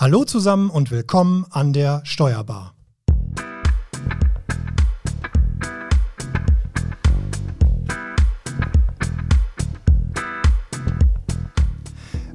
Hallo zusammen und willkommen an der Steuerbar.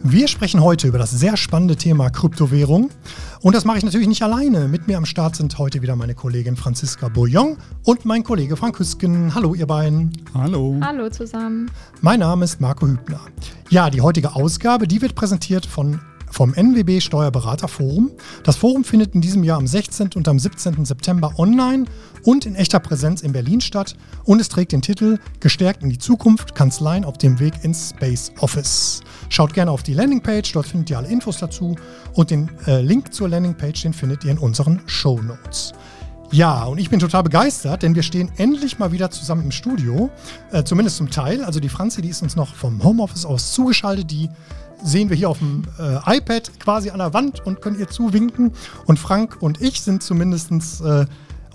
Wir sprechen heute über das sehr spannende Thema Kryptowährung. Und das mache ich natürlich nicht alleine. Mit mir am Start sind heute wieder meine Kollegin Franziska Bouillon und mein Kollege Frank Hüsken. Hallo, ihr beiden. Hallo. Hallo zusammen. Mein Name ist Marco Hübner. Ja, die heutige Ausgabe, die wird präsentiert von vom NWB Steuerberaterforum. Das Forum findet in diesem Jahr am 16. und am 17. September online und in echter Präsenz in Berlin statt und es trägt den Titel Gestärkt in die Zukunft, Kanzleien auf dem Weg ins Space Office. Schaut gerne auf die Landingpage, dort findet ihr alle Infos dazu und den äh, Link zur Landingpage, den findet ihr in unseren Show Notes. Ja, und ich bin total begeistert, denn wir stehen endlich mal wieder zusammen im Studio, äh, zumindest zum Teil. Also die Franzi, die ist uns noch vom Homeoffice aus zugeschaltet, die sehen wir hier auf dem äh, iPad quasi an der Wand und können ihr zuwinken. Und Frank und ich sind zumindest, äh,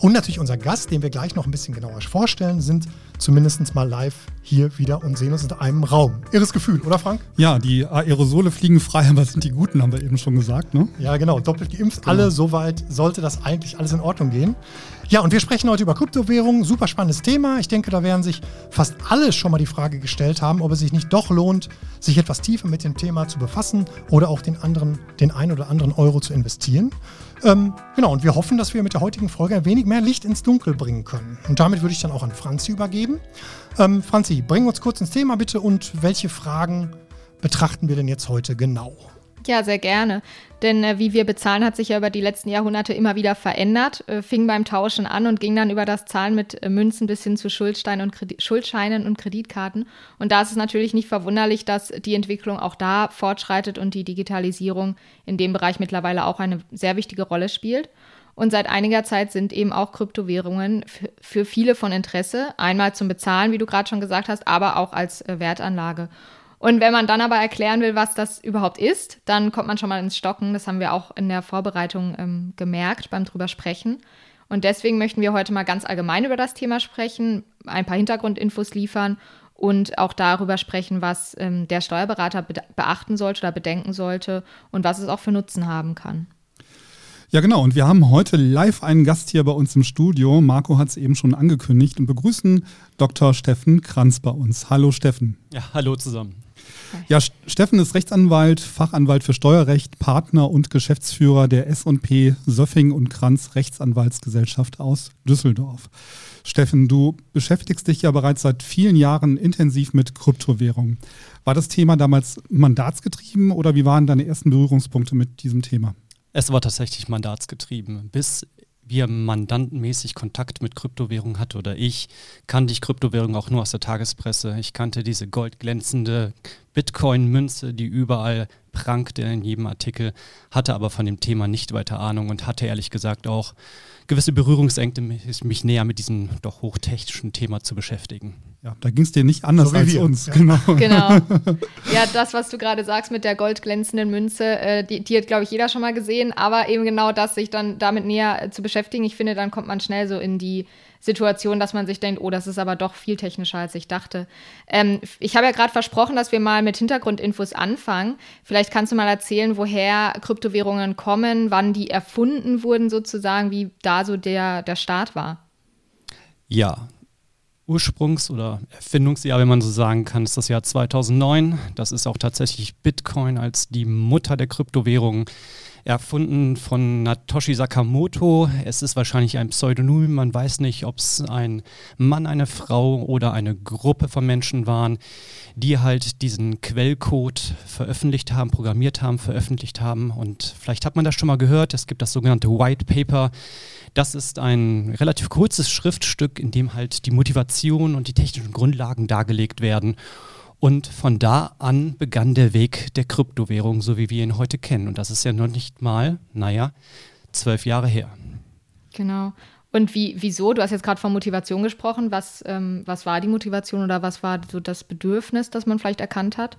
und natürlich unser Gast, den wir gleich noch ein bisschen genauer vorstellen, sind zumindest mal live hier wieder und sehen uns in einem Raum. Irres Gefühl, oder Frank? Ja, die Aerosole fliegen frei, aber sind die guten, haben wir eben schon gesagt. Ne? Ja, genau. Doppelt geimpft, genau. alle. Soweit sollte das eigentlich alles in Ordnung gehen. Ja, und wir sprechen heute über Kryptowährungen. Super spannendes Thema. Ich denke, da werden sich fast alle schon mal die Frage gestellt haben, ob es sich nicht doch lohnt, sich etwas tiefer mit dem Thema zu befassen oder auch den anderen, den ein oder anderen Euro zu investieren. Ähm, genau, und wir hoffen, dass wir mit der heutigen Folge ein wenig mehr Licht ins Dunkel bringen können. Und damit würde ich dann auch an Franzi übergeben. Ähm, Franzi, bring uns kurz ins Thema bitte und welche Fragen betrachten wir denn jetzt heute genau? Ja, sehr gerne. Denn äh, wie wir bezahlen, hat sich ja über die letzten Jahrhunderte immer wieder verändert. Äh, fing beim Tauschen an und ging dann über das Zahlen mit äh, Münzen bis hin zu Schuldsteinen und Schuldscheinen und Kreditkarten. Und da ist es natürlich nicht verwunderlich, dass die Entwicklung auch da fortschreitet und die Digitalisierung in dem Bereich mittlerweile auch eine sehr wichtige Rolle spielt. Und seit einiger Zeit sind eben auch Kryptowährungen für viele von Interesse. Einmal zum Bezahlen, wie du gerade schon gesagt hast, aber auch als äh, Wertanlage. Und wenn man dann aber erklären will, was das überhaupt ist, dann kommt man schon mal ins Stocken. Das haben wir auch in der Vorbereitung ähm, gemerkt beim drüber sprechen. Und deswegen möchten wir heute mal ganz allgemein über das Thema sprechen, ein paar Hintergrundinfos liefern und auch darüber sprechen, was ähm, der Steuerberater be beachten sollte oder bedenken sollte und was es auch für Nutzen haben kann. Ja, genau. Und wir haben heute live einen Gast hier bei uns im Studio. Marco hat es eben schon angekündigt und begrüßen Dr. Steffen Kranz bei uns. Hallo Steffen. Ja, hallo zusammen. Ja, Steffen ist Rechtsanwalt, Fachanwalt für Steuerrecht, Partner und Geschäftsführer der S&P Söffing und Kranz Rechtsanwaltsgesellschaft aus Düsseldorf. Steffen, du beschäftigst dich ja bereits seit vielen Jahren intensiv mit Kryptowährungen. War das Thema damals mandatsgetrieben oder wie waren deine ersten Berührungspunkte mit diesem Thema? Es war tatsächlich mandatsgetrieben. Bis wir mandantenmäßig Kontakt mit Kryptowährungen hatte oder ich, kannte ich Kryptowährungen auch nur aus der Tagespresse. Ich kannte diese goldglänzende Bitcoin-Münze, die überall prankte in jedem Artikel, hatte aber von dem Thema nicht weiter Ahnung und hatte ehrlich gesagt auch gewisse Berührungsängste, mich näher mit diesem doch hochtechnischen Thema zu beschäftigen. Ja, da ging es dir nicht anders so als wir. uns. Ja. Genau. genau. Ja, das, was du gerade sagst mit der goldglänzenden Münze, äh, die, die, hat, glaube ich, jeder schon mal gesehen. Aber eben genau das, sich dann damit näher äh, zu beschäftigen, ich finde, dann kommt man schnell so in die Situation, dass man sich denkt, oh, das ist aber doch viel technischer, als ich dachte. Ähm, ich habe ja gerade versprochen, dass wir mal mit Hintergrundinfos anfangen. Vielleicht kannst du mal erzählen, woher Kryptowährungen kommen, wann die erfunden wurden sozusagen, wie da so der, der Start war. Ja, Ursprungs- oder Erfindungsjahr, wenn man so sagen kann, ist das Jahr 2009. Das ist auch tatsächlich Bitcoin als die Mutter der Kryptowährungen erfunden von Natoshi Sakamoto. Es ist wahrscheinlich ein Pseudonym. Man weiß nicht, ob es ein Mann, eine Frau oder eine Gruppe von Menschen waren, die halt diesen Quellcode veröffentlicht haben, programmiert haben, veröffentlicht haben. Und vielleicht hat man das schon mal gehört. Es gibt das sogenannte White Paper das ist ein relativ kurzes Schriftstück, in dem halt die Motivation und die technischen Grundlagen dargelegt werden. Und von da an begann der Weg der Kryptowährung, so wie wir ihn heute kennen. Und das ist ja noch nicht mal, naja, zwölf Jahre her. Genau. Und wie, wieso? Du hast jetzt gerade von Motivation gesprochen. Was, ähm, was war die Motivation oder was war so das Bedürfnis, das man vielleicht erkannt hat?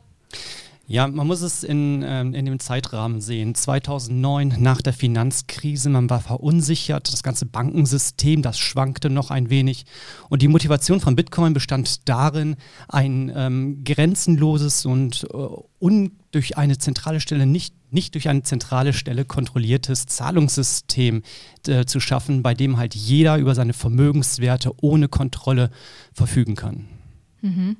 Ja, man muss es in, ähm, in dem Zeitrahmen sehen. 2009 nach der Finanzkrise, man war verunsichert, das ganze Bankensystem, das schwankte noch ein wenig. Und die Motivation von Bitcoin bestand darin, ein ähm, grenzenloses und äh, un, durch eine zentrale Stelle nicht, nicht durch eine zentrale Stelle kontrolliertes Zahlungssystem äh, zu schaffen, bei dem halt jeder über seine Vermögenswerte ohne Kontrolle verfügen kann. Mhm.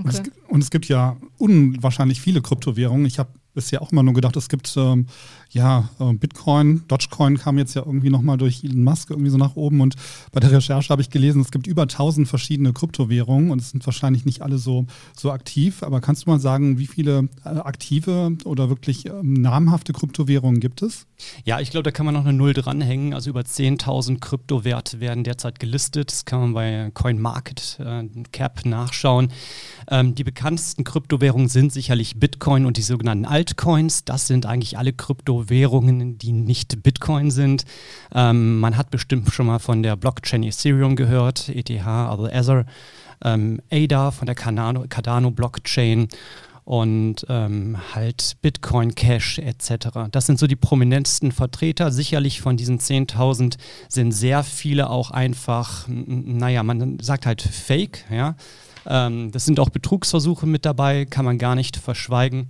Okay. Und, es, und, es, gibt ja unwahrscheinlich viele Kryptowährungen. Ich habe bisher auch immer nur gedacht, es gibt ähm, ja, äh, Bitcoin, Dogecoin kam jetzt ja irgendwie nochmal durch Elon Musk irgendwie so nach oben. Und bei der Recherche habe ich gelesen, es gibt über 1000 verschiedene Kryptowährungen und es sind wahrscheinlich nicht alle so, so aktiv, aber kannst du mal sagen, wie viele äh, aktive oder wirklich ähm, namhafte Kryptowährungen gibt es? Ja, ich glaube, da kann man noch eine Null dranhängen, also über 10.000 Kryptowerte werden derzeit gelistet, das kann man bei CoinMarketCap äh, nachschauen. Ähm, die bekanntesten Kryptowährungen sind sicherlich Bitcoin und die sogenannten Altcoins, das sind eigentlich alle Kryptowährungen, Währungen, die nicht Bitcoin sind. Ähm, man hat bestimmt schon mal von der Blockchain Ethereum gehört, ETH, also Ether, ähm, ADA von der Cardano, Cardano Blockchain und ähm, halt Bitcoin Cash etc. Das sind so die prominentesten Vertreter. Sicherlich von diesen 10.000 sind sehr viele auch einfach, naja, man sagt halt Fake, ja. Ähm, das sind auch Betrugsversuche mit dabei, kann man gar nicht verschweigen,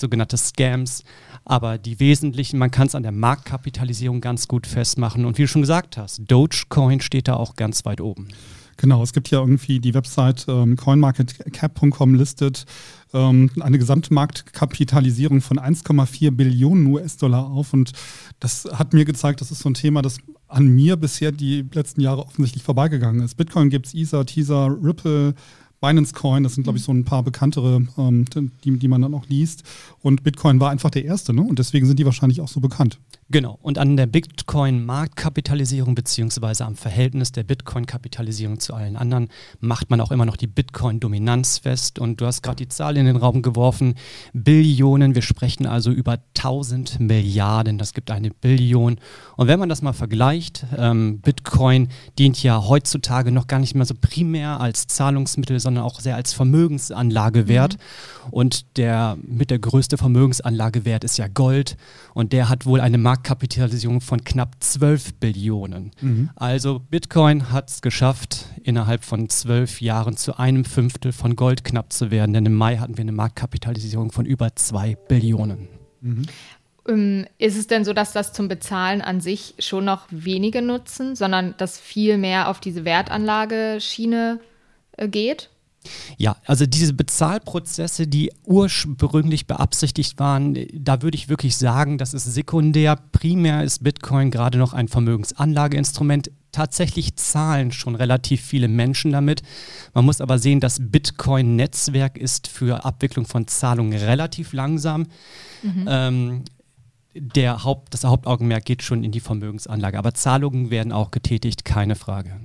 sogenannte Scams. Aber die wesentlichen, man kann es an der Marktkapitalisierung ganz gut festmachen. Und wie du schon gesagt hast, Dogecoin steht da auch ganz weit oben. Genau, es gibt ja irgendwie die Website ähm, coinmarketcap.com listet ähm, eine Gesamtmarktkapitalisierung von 1,4 Billionen US-Dollar auf. Und das hat mir gezeigt, das ist so ein Thema, das an mir bisher die letzten Jahre offensichtlich vorbeigegangen ist. Bitcoin gibt es, Ether, Teaser, Ripple, Binance Coin, das sind, glaube ich, so ein paar bekanntere, ähm, die, die man dann auch liest. Und Bitcoin war einfach der erste, ne? Und deswegen sind die wahrscheinlich auch so bekannt. Genau. Und an der Bitcoin-Marktkapitalisierung beziehungsweise am Verhältnis der Bitcoin-Kapitalisierung zu allen anderen macht man auch immer noch die Bitcoin-Dominanz fest. Und du hast gerade die Zahl in den Raum geworfen. Billionen. Wir sprechen also über 1000 Milliarden. Das gibt eine Billion. Und wenn man das mal vergleicht, ähm, Bitcoin dient ja heutzutage noch gar nicht mehr so primär als Zahlungsmittel, sondern auch sehr als Vermögensanlagewert. Mhm. Und der mit der größte Vermögensanlagewert ist ja Gold. Und der hat wohl eine Markt Marktkapitalisierung von knapp 12 Billionen. Mhm. Also Bitcoin hat es geschafft, innerhalb von zwölf Jahren zu einem Fünftel von Gold knapp zu werden. Denn im Mai hatten wir eine Marktkapitalisierung von über 2 Billionen. Mhm. Ähm, ist es denn so, dass das zum Bezahlen an sich schon noch wenige nutzen, sondern dass viel mehr auf diese Wertanlageschiene äh, geht? Ja, also diese Bezahlprozesse, die ursprünglich beabsichtigt waren, da würde ich wirklich sagen, das ist sekundär. Primär ist Bitcoin gerade noch ein Vermögensanlageinstrument. Tatsächlich zahlen schon relativ viele Menschen damit. Man muss aber sehen, das Bitcoin-Netzwerk ist für Abwicklung von Zahlungen relativ langsam. Mhm. Ähm, der Haupt, das Hauptaugenmerk geht schon in die Vermögensanlage. Aber Zahlungen werden auch getätigt, keine Frage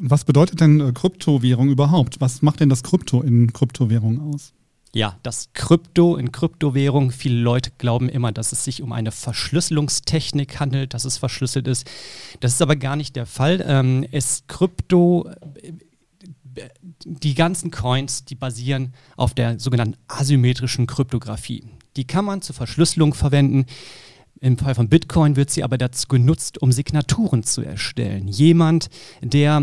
was bedeutet denn äh, Kryptowährung überhaupt? Was macht denn das Krypto in Kryptowährung aus? Ja, das Krypto in Kryptowährung, viele Leute glauben immer, dass es sich um eine Verschlüsselungstechnik handelt, dass es verschlüsselt ist. Das ist aber gar nicht der Fall. Ähm, es Krypto, die ganzen Coins, die basieren auf der sogenannten asymmetrischen Kryptographie. Die kann man zur Verschlüsselung verwenden. Im Fall von Bitcoin wird sie aber dazu genutzt, um Signaturen zu erstellen. Jemand, der,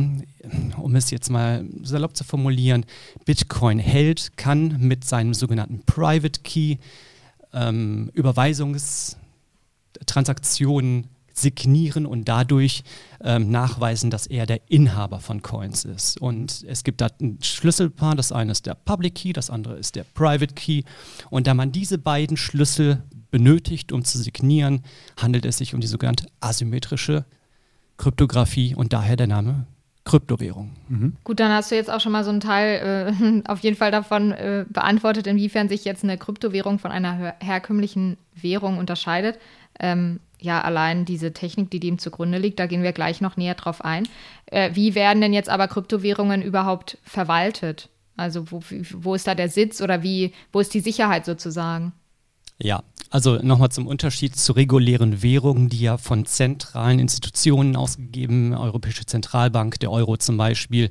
um es jetzt mal salopp zu formulieren, Bitcoin hält, kann mit seinem sogenannten Private Key ähm, Überweisungstransaktionen signieren und dadurch ähm, nachweisen, dass er der Inhaber von Coins ist. Und es gibt da ein Schlüsselpaar, das eine ist der Public Key, das andere ist der Private Key. Und da man diese beiden Schlüssel benötigt, um zu signieren, handelt es sich um die sogenannte asymmetrische Kryptographie und daher der Name Kryptowährung. Mhm. Gut, dann hast du jetzt auch schon mal so einen Teil äh, auf jeden Fall davon äh, beantwortet, inwiefern sich jetzt eine Kryptowährung von einer her herkömmlichen Währung unterscheidet. Ähm, ja, allein diese Technik, die dem zugrunde liegt, da gehen wir gleich noch näher drauf ein. Äh, wie werden denn jetzt aber Kryptowährungen überhaupt verwaltet? Also wo, wo ist da der Sitz oder wie, wo ist die Sicherheit sozusagen? Ja, Also nochmal zum Unterschied zu regulären Währungen, die ja von zentralen Institutionen ausgegeben, Europäische Zentralbank, der Euro zum Beispiel,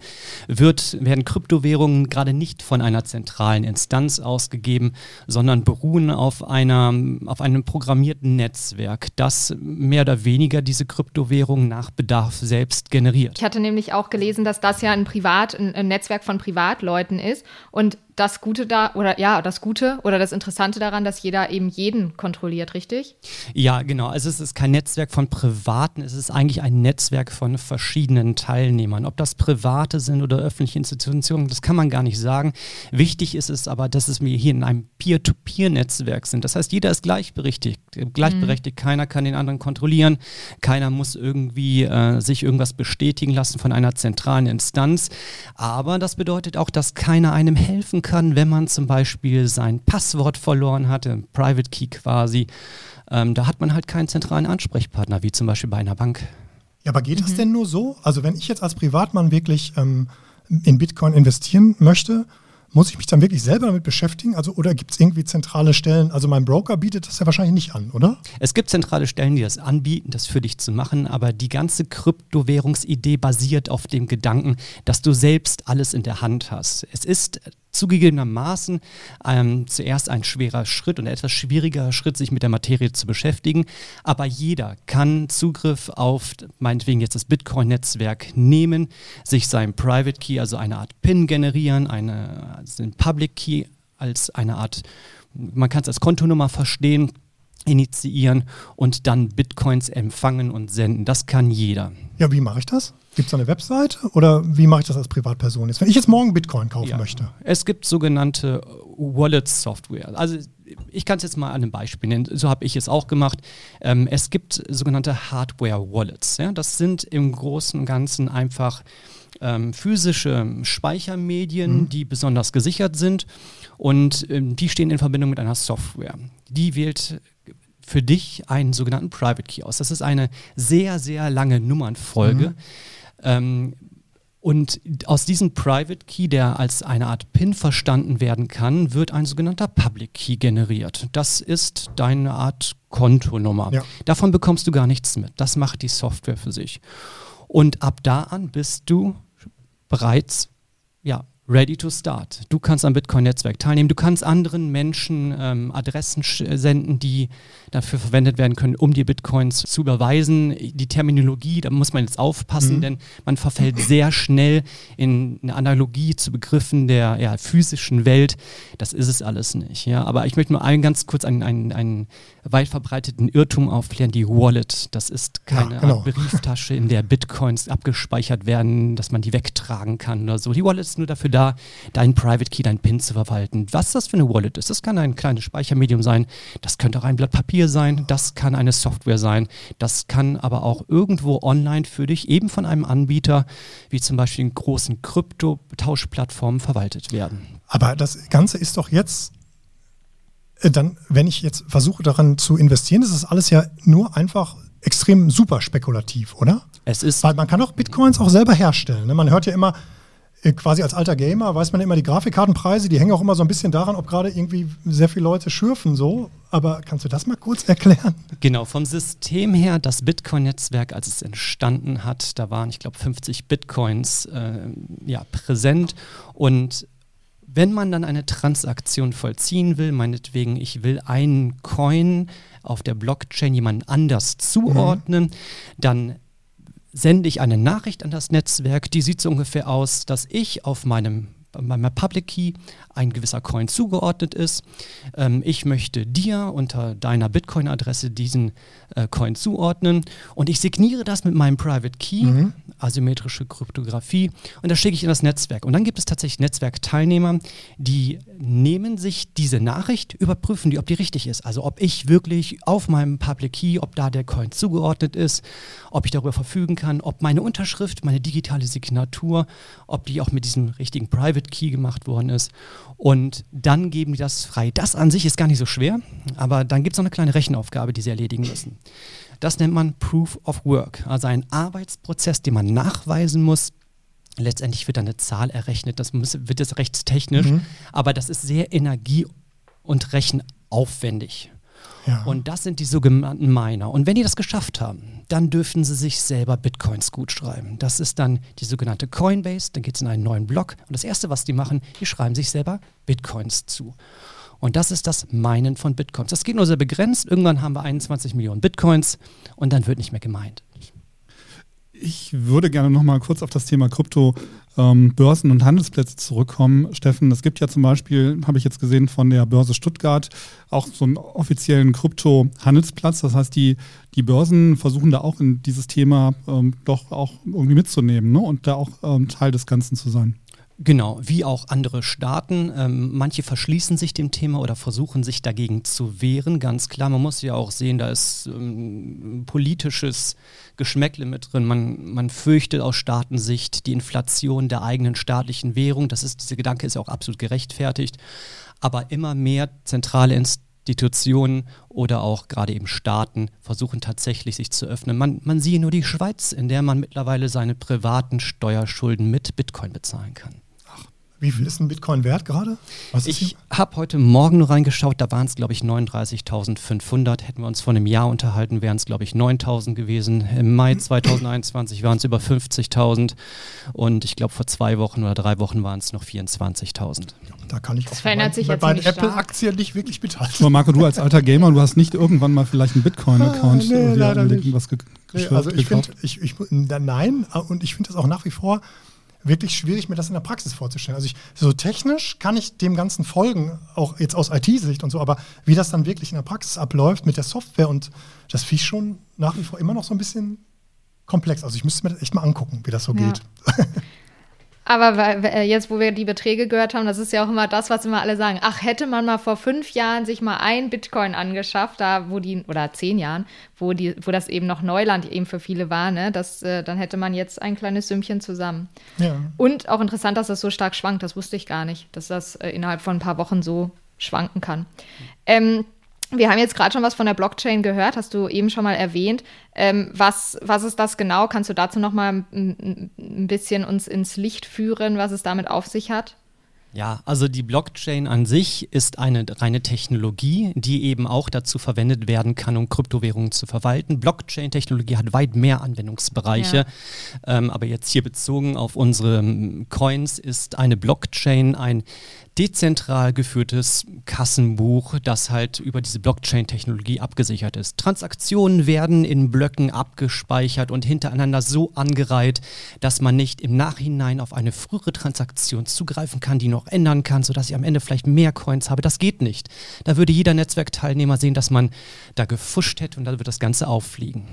wird, werden Kryptowährungen gerade nicht von einer zentralen Instanz ausgegeben, sondern beruhen auf, einer, auf einem programmierten Netzwerk, das mehr oder weniger diese Kryptowährungen nach Bedarf selbst generiert. Ich hatte nämlich auch gelesen, dass das ja ein Privat, ein, ein Netzwerk von Privatleuten ist und das Gute da, oder ja, das Gute oder das Interessante daran, dass jeder eben jeden kontrolliert, richtig? Ja, genau. Also es ist kein Netzwerk von Privaten, es ist eigentlich ein Netzwerk von verschiedenen Teilnehmern. Ob das Private sind oder öffentliche Institutionen, das kann man gar nicht sagen. Wichtig ist es aber, dass es wir hier in einem Peer-to-Peer-Netzwerk sind. Das heißt, jeder ist gleichberechtigt. Gleichberechtigt, mhm. keiner kann den anderen kontrollieren, keiner muss irgendwie äh, sich irgendwas bestätigen lassen von einer zentralen Instanz. Aber das bedeutet auch, dass keiner einem helfen kann kann, wenn man zum Beispiel sein Passwort verloren hat, ein Private Key quasi. Ähm, da hat man halt keinen zentralen Ansprechpartner, wie zum Beispiel bei einer Bank. Ja, aber geht mhm. das denn nur so? Also wenn ich jetzt als Privatmann wirklich ähm, in Bitcoin investieren möchte, muss ich mich dann wirklich selber damit beschäftigen? Also, oder gibt es irgendwie zentrale Stellen? Also mein Broker bietet das ja wahrscheinlich nicht an, oder? Es gibt zentrale Stellen, die das anbieten, das für dich zu machen, aber die ganze Kryptowährungsidee basiert auf dem Gedanken, dass du selbst alles in der Hand hast. Es ist zugegebenermaßen ähm, zuerst ein schwerer Schritt und etwas schwieriger Schritt, sich mit der Materie zu beschäftigen. Aber jeder kann Zugriff auf meinetwegen jetzt das Bitcoin-Netzwerk nehmen, sich sein Private Key, also eine Art PIN generieren, eine, also einen Public Key als eine Art, man kann es als Kontonummer verstehen, initiieren und dann Bitcoins empfangen und senden. Das kann jeder. Ja, wie mache ich das? Gibt es eine Webseite oder wie mache ich das als Privatperson jetzt? Wenn ich jetzt morgen Bitcoin kaufen ja. möchte. Es gibt sogenannte Wallet-Software. Also ich kann es jetzt mal an einem Beispiel nennen. So habe ich es auch gemacht. Ähm, es gibt sogenannte Hardware-Wallets. Ja? Das sind im Großen und Ganzen einfach ähm, physische Speichermedien, mhm. die besonders gesichert sind und ähm, die stehen in Verbindung mit einer Software. Die wählt für dich einen sogenannten Private Key aus. Das ist eine sehr, sehr lange Nummernfolge. Mhm. Ähm, und aus diesem Private Key, der als eine Art PIN verstanden werden kann, wird ein sogenannter Public Key generiert. Das ist deine Art Kontonummer. Ja. Davon bekommst du gar nichts mit. Das macht die Software für sich. Und ab da an bist du bereits ja, ready to start. Du kannst am Bitcoin-Netzwerk teilnehmen. Du kannst anderen Menschen ähm, Adressen senden, die dafür verwendet werden können, um die Bitcoins zu überweisen. Die Terminologie, da muss man jetzt aufpassen, mhm. denn man verfällt sehr schnell in eine Analogie zu Begriffen der ja, physischen Welt. Das ist es alles nicht. Ja? Aber ich möchte nur allen ganz kurz einen, einen, einen weit verbreiteten Irrtum aufklären. Die Wallet, das ist keine ja, genau. Brieftasche, in der Bitcoins abgespeichert werden, dass man die wegtragen kann oder so. Die Wallet ist nur dafür da, deinen Private Key, deinen PIN zu verwalten. Was das für eine Wallet ist, das kann ein kleines Speichermedium sein, das könnte auch ein Blatt Papier sein, das kann eine Software sein, das kann aber auch irgendwo online für dich eben von einem Anbieter, wie zum Beispiel in großen Krypto-Tauschplattformen verwaltet werden. Aber das Ganze ist doch jetzt äh, dann, wenn ich jetzt versuche daran zu investieren, ist das alles ja nur einfach extrem super spekulativ, oder? Es ist. Weil man kann auch Bitcoins auch selber herstellen. Ne? Man hört ja immer, quasi als alter Gamer weiß man immer die Grafikkartenpreise, die hängen auch immer so ein bisschen daran, ob gerade irgendwie sehr viele Leute schürfen so. Aber kannst du das mal kurz erklären? Genau, vom System her, das Bitcoin-Netzwerk, als es entstanden hat, da waren, ich glaube, 50 Bitcoins äh, ja, präsent. Und wenn man dann eine Transaktion vollziehen will, meinetwegen, ich will einen Coin auf der Blockchain jemand anders zuordnen, mhm. dann sende ich eine Nachricht an das Netzwerk, die sieht so ungefähr aus, dass ich auf meinem meinem Public Key ein gewisser Coin zugeordnet ist. Ähm, ich möchte dir unter deiner Bitcoin-Adresse diesen äh, Coin zuordnen und ich signiere das mit meinem Private Key, mhm. asymmetrische Kryptographie, und das schicke ich in das Netzwerk. Und dann gibt es tatsächlich Netzwerkteilnehmer, die nehmen sich diese Nachricht, überprüfen die, ob die richtig ist. Also ob ich wirklich auf meinem Public Key, ob da der Coin zugeordnet ist, ob ich darüber verfügen kann, ob meine Unterschrift, meine digitale Signatur, ob die auch mit diesem richtigen Private Key gemacht worden ist. Und dann geben die das frei. Das an sich ist gar nicht so schwer, aber dann gibt es noch eine kleine Rechenaufgabe, die sie erledigen müssen. Das nennt man Proof of Work, also ein Arbeitsprozess, den man nachweisen muss, Letztendlich wird dann eine Zahl errechnet, das muss, wird jetzt rechtstechnisch, mhm. aber das ist sehr energie- und rechenaufwendig. Ja. Und das sind die sogenannten Miner. Und wenn die das geschafft haben, dann dürfen sie sich selber Bitcoins gut schreiben. Das ist dann die sogenannte Coinbase. Dann geht es in einen neuen Block. Und das Erste, was die machen, die schreiben sich selber Bitcoins zu. Und das ist das Meinen von Bitcoins. Das geht nur sehr begrenzt. Irgendwann haben wir 21 Millionen Bitcoins und dann wird nicht mehr gemeint. Ich würde gerne noch mal kurz auf das Thema Krypto ähm, Börsen und Handelsplätze zurückkommen. Steffen, es gibt ja zum Beispiel, habe ich jetzt gesehen, von der Börse Stuttgart auch so einen offiziellen Krypto-Handelsplatz. Das heißt, die, die Börsen versuchen da auch in dieses Thema ähm, doch auch irgendwie mitzunehmen ne? und da auch ähm, Teil des Ganzen zu sein. Genau, wie auch andere Staaten. Ähm, manche verschließen sich dem Thema oder versuchen sich dagegen zu wehren, ganz klar. Man muss ja auch sehen, da ist ähm, politisches Geschmäckle mit drin. Man, man fürchtet aus Staatensicht die Inflation der eigenen staatlichen Währung. Das ist, dieser Gedanke ist ja auch absolut gerechtfertigt. Aber immer mehr zentrale Institutionen oder auch gerade eben Staaten versuchen tatsächlich sich zu öffnen. Man, man sieht nur die Schweiz, in der man mittlerweile seine privaten Steuerschulden mit Bitcoin bezahlen kann. Wie viel ist ein Bitcoin wert gerade? ich habe heute Morgen nur reingeschaut, da waren es, glaube ich, 39.500. Hätten wir uns vor einem Jahr unterhalten, wären es, glaube ich, 9.000 gewesen. Im Mai 2021 waren es über 50.000 und ich glaube, vor zwei Wochen oder drei Wochen waren es noch 24.000. Da kann ich das auch verändert bei, sich bei, bei Apple-Aktien nicht wirklich mithalten. Aber Marco, du als alter Gamer, du hast nicht irgendwann mal vielleicht einen Bitcoin-Account ah, nee, leider nicht. was ge nee, also ich finde, ich, ich, nein, und ich finde das auch nach wie vor wirklich schwierig, mir das in der Praxis vorzustellen. Also ich, so technisch kann ich dem Ganzen folgen, auch jetzt aus IT-Sicht und so, aber wie das dann wirklich in der Praxis abläuft mit der Software und das finde ich schon nach wie vor immer noch so ein bisschen komplex. Also ich müsste mir das echt mal angucken, wie das so ja. geht. Aber äh, jetzt, wo wir die Beträge gehört haben, das ist ja auch immer das, was immer alle sagen. Ach, hätte man mal vor fünf Jahren sich mal ein Bitcoin angeschafft, da wo die, oder zehn Jahren, wo, die, wo das eben noch Neuland eben für viele war, ne, das, äh, dann hätte man jetzt ein kleines Sümmchen zusammen. Ja. Und auch interessant, dass das so stark schwankt, das wusste ich gar nicht, dass das äh, innerhalb von ein paar Wochen so schwanken kann. Ähm, wir haben jetzt gerade schon was von der Blockchain gehört, hast du eben schon mal erwähnt. Ähm, was, was ist das genau? Kannst du dazu noch mal ein, ein bisschen uns ins Licht führen, was es damit auf sich hat? Ja, also die Blockchain an sich ist eine reine Technologie, die eben auch dazu verwendet werden kann, um Kryptowährungen zu verwalten. Blockchain-Technologie hat weit mehr Anwendungsbereiche, ja. ähm, aber jetzt hier bezogen auf unsere Coins ist eine Blockchain ein dezentral geführtes Kassenbuch, das halt über diese Blockchain-Technologie abgesichert ist. Transaktionen werden in Blöcken abgespeichert und hintereinander so angereiht, dass man nicht im Nachhinein auf eine frühere Transaktion zugreifen kann, die noch ändern kann, sodass ich am Ende vielleicht mehr Coins habe. Das geht nicht. Da würde jeder Netzwerkteilnehmer sehen, dass man da gefuscht hätte und dann wird das Ganze auffliegen.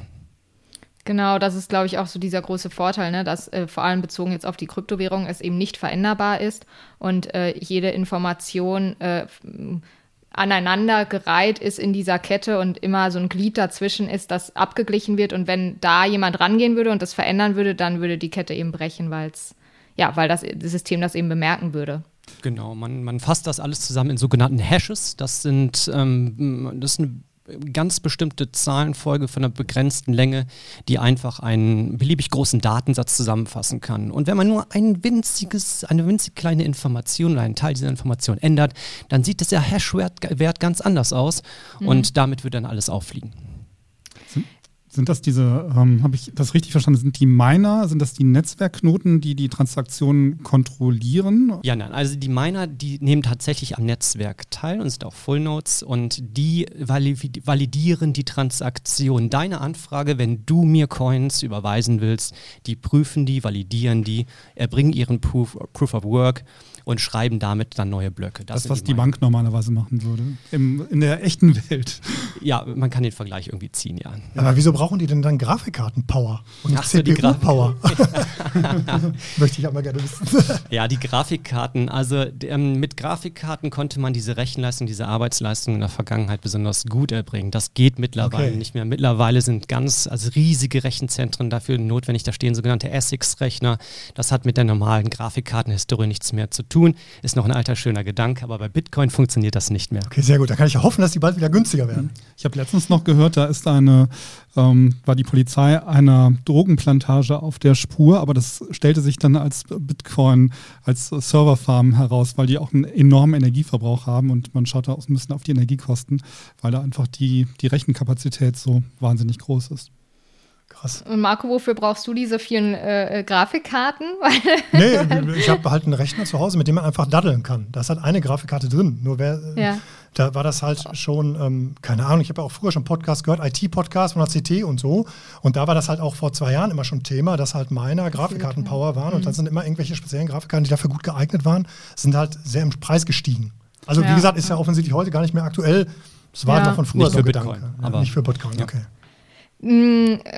Genau, das ist, glaube ich, auch so dieser große Vorteil, ne, dass äh, vor allem bezogen jetzt auf die Kryptowährung es eben nicht veränderbar ist und äh, jede Information äh, aneinandergereiht ist in dieser Kette und immer so ein Glied dazwischen ist, das abgeglichen wird. Und wenn da jemand rangehen würde und das verändern würde, dann würde die Kette eben brechen, weil's, ja, weil das, das System das eben bemerken würde. Genau, man, man fasst das alles zusammen in sogenannten Hashes. Das sind ähm, das ist eine ganz bestimmte Zahlenfolge von einer begrenzten Länge, die einfach einen beliebig großen Datensatz zusammenfassen kann. Und wenn man nur ein winziges, eine winzig kleine Information oder einen Teil dieser Information ändert, dann sieht der Hash-Wert ganz anders aus mhm. und damit wird dann alles auffliegen. Sind das diese, ähm, habe ich das richtig verstanden, sind die Miner, sind das die Netzwerkknoten, die die Transaktionen kontrollieren? Ja, nein, also die Miner, die nehmen tatsächlich am Netzwerk teil und sind auch Full Nodes und die validieren die Transaktion. Deine Anfrage, wenn du mir Coins überweisen willst, die prüfen die, validieren die, erbringen ihren Proof, Proof of Work und schreiben damit dann neue Blöcke. Das, das was die, die Bank normalerweise machen würde, Im, in der echten Welt. Ja, man kann den Vergleich irgendwie ziehen, ja. Aber wieso brauchen die denn dann Grafikkarten-Power und CPU-Power? Möchte ich aber gerne wissen. ja, die Grafikkarten, also ähm, mit Grafikkarten konnte man diese Rechenleistung, diese Arbeitsleistung in der Vergangenheit besonders gut erbringen. Das geht mittlerweile okay. nicht mehr. Mittlerweile sind ganz, also riesige Rechenzentren dafür notwendig. Da stehen sogenannte ASICS-Rechner. Das hat mit der normalen Grafikkartenhistorie nichts mehr zu tun tun. Ist noch ein alter schöner Gedanke, aber bei Bitcoin funktioniert das nicht mehr. Okay, sehr gut. Da kann ich ja hoffen, dass die bald wieder günstiger werden. Ich habe letztens noch gehört, da ist eine, ähm, war die Polizei einer Drogenplantage auf der Spur, aber das stellte sich dann als Bitcoin, als Serverfarm heraus, weil die auch einen enormen Energieverbrauch haben und man schaut da auch ein bisschen auf die Energiekosten, weil da einfach die, die Rechenkapazität so wahnsinnig groß ist. Krass. Und Marco, wofür brauchst du diese vielen äh, äh Grafikkarten? nee, ich habe halt einen Rechner zu Hause, mit dem man einfach daddeln kann. Da ist halt eine Grafikkarte drin. Nur wer, ja. da war das halt schon, ähm, keine Ahnung, ich habe ja auch früher schon Podcast gehört, IT-Podcast von der CT und so. Und da war das halt auch vor zwei Jahren immer schon Thema, dass halt meiner Grafikkartenpower waren. Mhm. Und dann sind immer irgendwelche speziellen Grafikkarten, die dafür gut geeignet waren, sind halt sehr im Preis gestiegen. Also ja. wie gesagt, ist ja offensichtlich heute gar nicht mehr aktuell. Das war ja. halt noch von früher nicht so für Bitcoin, Gedanke. Aber nicht für Bitcoin, okay.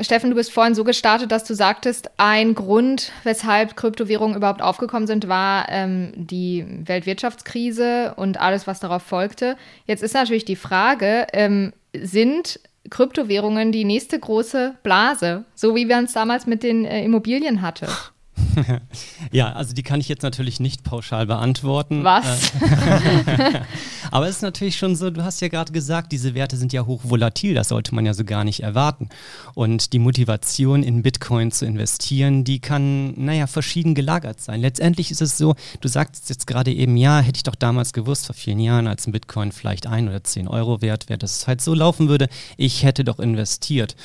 Steffen, du bist vorhin so gestartet, dass du sagtest, ein Grund, weshalb Kryptowährungen überhaupt aufgekommen sind, war ähm, die Weltwirtschaftskrise und alles, was darauf folgte. Jetzt ist natürlich die Frage, ähm, sind Kryptowährungen die nächste große Blase, so wie wir uns damals mit den äh, Immobilien hatte? ja, also die kann ich jetzt natürlich nicht pauschal beantworten. Was? Äh, aber es ist natürlich schon so, du hast ja gerade gesagt, diese Werte sind ja hoch volatil, das sollte man ja so gar nicht erwarten. Und die Motivation in Bitcoin zu investieren, die kann, naja, verschieden gelagert sein. Letztendlich ist es so, du sagst jetzt gerade eben, ja, hätte ich doch damals gewusst, vor vielen Jahren, als ein Bitcoin vielleicht ein oder zehn Euro wert wäre, dass es halt so laufen würde, ich hätte doch investiert.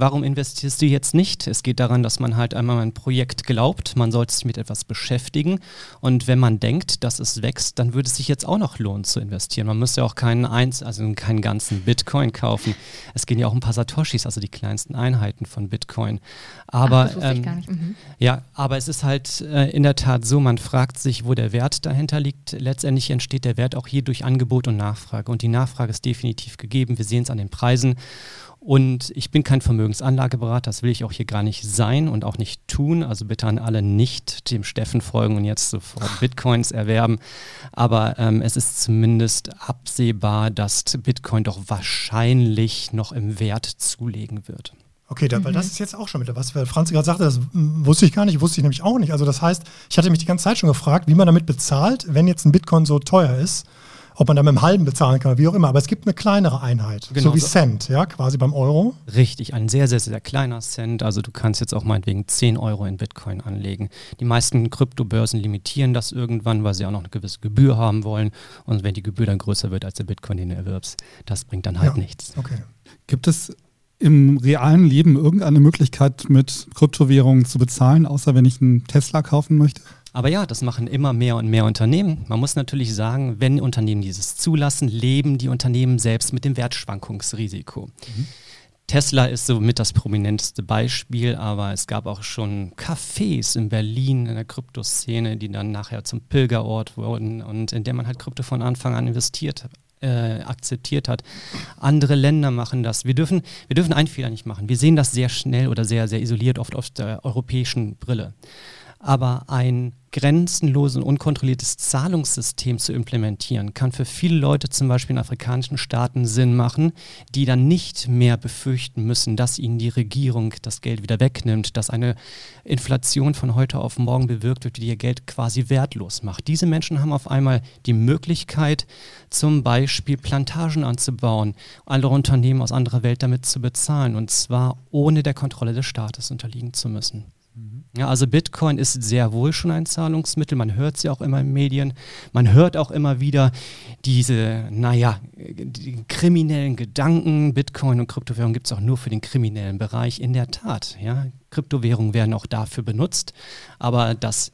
Warum investierst du jetzt nicht? Es geht daran, dass man halt einmal ein Projekt glaubt, man sollte sich mit etwas beschäftigen und wenn man denkt, dass es wächst, dann würde es sich jetzt auch noch lohnen zu investieren. Man müsste ja auch keinen eins, also keinen ganzen Bitcoin kaufen. Es gehen ja auch ein paar Satoshis, also die kleinsten Einheiten von Bitcoin. Aber Ach, ähm, mhm. ja, aber es ist halt äh, in der Tat so, man fragt sich, wo der Wert dahinter liegt. Letztendlich entsteht der Wert auch hier durch Angebot und Nachfrage und die Nachfrage ist definitiv gegeben. Wir sehen es an den Preisen und ich bin kein Vermögensanlageberater, das will ich auch hier gar nicht sein und auch nicht tun. Also bitte an alle nicht dem Steffen folgen und jetzt sofort Bitcoins erwerben. Aber ähm, es ist zumindest absehbar, dass Bitcoin doch wahrscheinlich noch im Wert zulegen wird. Okay, da, mhm. weil das ist jetzt auch schon wieder was, weil Franz gerade sagte, das wusste ich gar nicht, wusste ich nämlich auch nicht. Also das heißt, ich hatte mich die ganze Zeit schon gefragt, wie man damit bezahlt, wenn jetzt ein Bitcoin so teuer ist ob man da mit einem halben bezahlen kann, wie auch immer. Aber es gibt eine kleinere Einheit, genau, so wie Cent, ja, quasi beim Euro. Richtig, ein sehr, sehr, sehr kleiner Cent. Also du kannst jetzt auch meinetwegen 10 Euro in Bitcoin anlegen. Die meisten Kryptobörsen limitieren das irgendwann, weil sie auch noch eine gewisse Gebühr haben wollen. Und wenn die Gebühr dann größer wird als der Bitcoin, den du erwirbst, das bringt dann halt ja, nichts. Okay. Gibt es im realen Leben irgendeine Möglichkeit, mit Kryptowährungen zu bezahlen, außer wenn ich einen Tesla kaufen möchte? Aber ja, das machen immer mehr und mehr Unternehmen. Man muss natürlich sagen, wenn Unternehmen dieses zulassen, leben die Unternehmen selbst mit dem Wertschwankungsrisiko. Mhm. Tesla ist somit das prominenteste Beispiel, aber es gab auch schon Cafés in Berlin in der Kryptoszene, die dann nachher zum Pilgerort wurden und in der man halt Krypto von Anfang an investiert äh, akzeptiert hat. Andere Länder machen das. Wir dürfen, wir dürfen einen Fehler nicht machen. Wir sehen das sehr schnell oder sehr, sehr isoliert oft aus der europäischen Brille. Aber ein grenzenloses und unkontrolliertes Zahlungssystem zu implementieren, kann für viele Leute zum Beispiel in afrikanischen Staaten Sinn machen, die dann nicht mehr befürchten müssen, dass ihnen die Regierung das Geld wieder wegnimmt, dass eine Inflation von heute auf morgen bewirkt wird, die ihr Geld quasi wertlos macht. Diese Menschen haben auf einmal die Möglichkeit, zum Beispiel Plantagen anzubauen, andere Unternehmen aus anderer Welt damit zu bezahlen und zwar ohne der Kontrolle des Staates unterliegen zu müssen. Ja, also Bitcoin ist sehr wohl schon ein Zahlungsmittel. Man hört ja auch immer in Medien. Man hört auch immer wieder diese, naja, die kriminellen Gedanken. Bitcoin und Kryptowährung gibt es auch nur für den kriminellen Bereich. In der Tat, ja, Kryptowährungen werden auch dafür benutzt. Aber das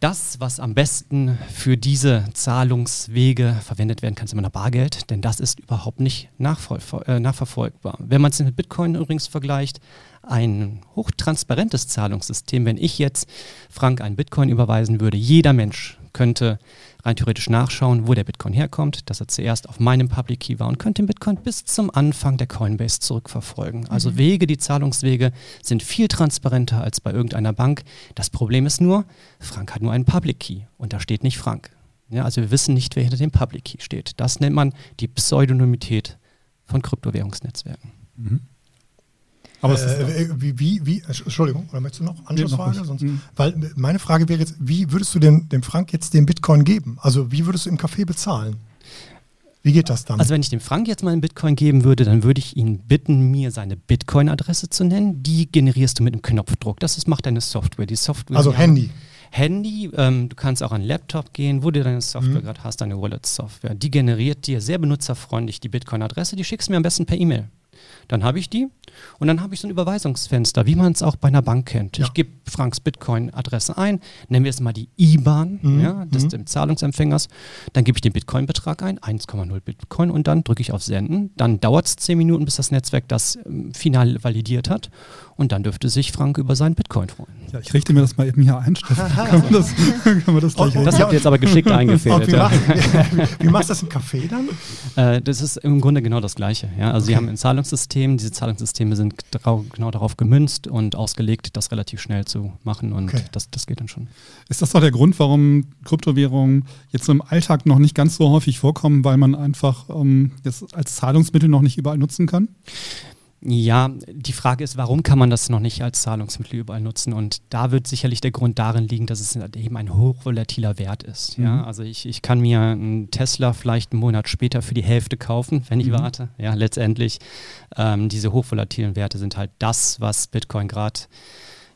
das, was am besten für diese Zahlungswege verwendet werden kann, ist immer noch Bargeld, denn das ist überhaupt nicht äh, nachverfolgbar. Wenn man es mit Bitcoin übrigens vergleicht, ein hochtransparentes Zahlungssystem. Wenn ich jetzt Frank einen Bitcoin überweisen würde, jeder Mensch könnte rein theoretisch nachschauen, wo der Bitcoin herkommt, dass er zuerst auf meinem Public Key war und könnte den Bitcoin bis zum Anfang der Coinbase zurückverfolgen. Also mhm. Wege, die Zahlungswege sind viel transparenter als bei irgendeiner Bank. Das Problem ist nur, Frank hat nur einen Public Key und da steht nicht Frank. Ja, also wir wissen nicht, wer hinter dem Public Key steht. Das nennt man die Pseudonymität von Kryptowährungsnetzwerken. Mhm. Aber es ist- äh, wie, wie, wie, Entschuldigung, oder möchtest du noch Anschlussfrage? ruhig. Sonst, Mhm. Weil äh, meine Frage wäre jetzt, wie würdest du dem, dem Frank jetzt den Bitcoin geben? Also wie würdest du im Café bezahlen? Wie geht das dann? Also wenn ich dem Frank jetzt mal einen Bitcoin geben würde, dann würde ich ihn bitten, mir seine Bitcoin-Adresse zu nennen. Die generierst du mit einem Knopfdruck. Das ist, macht deine Software. Die Software Also Handy. Handy, ähm, du kannst auch einen Laptop gehen, wo du deine Software Mhm. gerade hast, deine Wallet-Software. Die generiert dir sehr benutzerfreundlich die Bitcoin-Adresse, die schickst du mir am besten per E-Mail. Dann habe ich die und dann habe ich so ein Überweisungsfenster, wie man es auch bei einer Bank kennt. Ja. Ich gebe Franks Bitcoin-Adresse ein, nennen wir es mal die IBAN Mhm. ja, des Mhm. Zahlungsempfängers. Dann gebe ich den Bitcoin-Betrag ein, 1,0 Bitcoin und dann drücke ich auf Senden. Dann dauert es 10 Minuten, bis das Netzwerk das ähm, final validiert hat und dann dürfte sich Frank über seinen Bitcoin freuen. Ja, ich richte mir das mal eben hier ein, Steffen. können, wir das, können wir das gleich Oh, Das habt ihr jetzt aber geschickt eingefädelt. wie, ja. machst, wie, wie machst du das im Café dann? Äh, das ist im Grunde genau das Gleiche. Ja? Also sie Okay. haben ein Zahlungssystem, diese Zahlungssysteme sind genau darauf gemünzt und ausgelegt, das relativ schnell zu machen und Okay. das, das geht dann schon. Ist das doch der Grund, warum Kryptowährungen jetzt so im Alltag noch nicht ganz so häufig vorkommen, weil man einfach ähm, das als Zahlungsmittel noch nicht überall nutzen kann? Ja, die Frage ist, warum kann man das noch nicht als Zahlungsmittel überall nutzen? Und da wird sicherlich der Grund darin liegen, dass es eben ein hochvolatiler Wert ist. Ja? Mhm. Also ich, ich kann mir einen Tesla vielleicht einen Monat später für die Hälfte kaufen, wenn ich Mhm. warte. Ja, letztendlich ähm, diese hochvolatilen Werte sind halt das, was Bitcoin gerade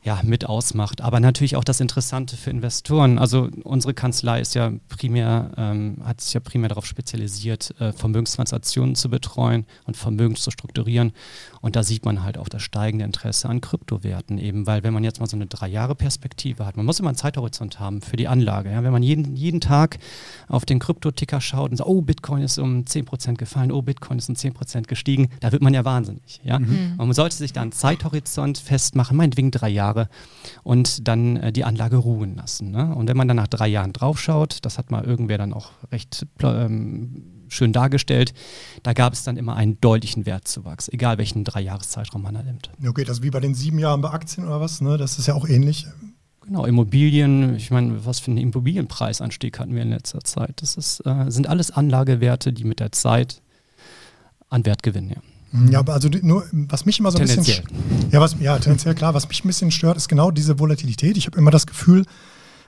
ja, mit ausmacht. Aber natürlich auch das Interessante für Investoren. Also unsere Kanzlei ist ja primär, ähm, hat sich ja primär darauf spezialisiert, äh, Vermögenstransaktionen zu betreuen und Vermögen zu strukturieren. Und da sieht man halt auch das steigende Interesse an Kryptowerten eben, weil wenn man jetzt mal so eine drei Jahre Perspektive hat, man muss immer einen Zeithorizont haben für die Anlage. Ja? Wenn man jeden, jeden Tag auf den Kryptoticker schaut und sagt, oh, Bitcoin ist um 10% gefallen, oh, Bitcoin ist um 10% gestiegen, da wird man ja wahnsinnig. Ja? Mhm. Und man sollte sich da einen Zeithorizont festmachen, meinetwegen drei Jahre, und dann äh, die Anlage ruhen lassen. Ne? Und wenn man dann nach drei Jahren draufschaut, das hat mal irgendwer dann auch recht ähm, schön dargestellt, da gab es dann immer einen deutlichen Wertzuwachs, egal welchen Dreijahreszeitraum man da nimmt. Okay, das ist wie bei den sieben Jahren bei Aktien oder was, ne? Das ist ja auch ähnlich. Genau, Immobilien, ich meine, was für einen Immobilienpreisanstieg hatten wir in letzter Zeit? Das ist, äh, sind alles Anlagewerte, die mit der Zeit an Wert gewinnen. Ja. Ja, aber also nur, was mich immer so ein bisschen. Ja, was, ja, tendenziell klar. Was mich ein bisschen stört, ist genau diese Volatilität. Ich habe immer das Gefühl,